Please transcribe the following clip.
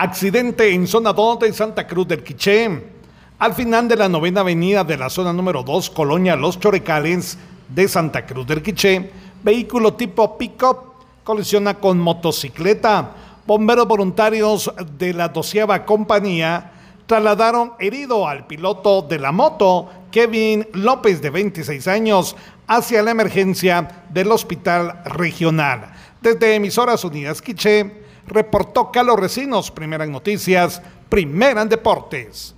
Accidente en zona 2 de Santa Cruz del Quiché. Al final de la novena avenida de la zona número 2, Colonia Los Chorecales de Santa Cruz del Quiché, vehículo tipo pick-up colisiona con motocicleta. Bomberos voluntarios de la doceava compañía trasladaron herido al piloto de la moto, Kevin López, de 26 años, hacia la emergencia del hospital regional. Desde Emisoras Unidas Quiché, reportó Carlos Recinos, Primeras Noticias, Primera en Deportes.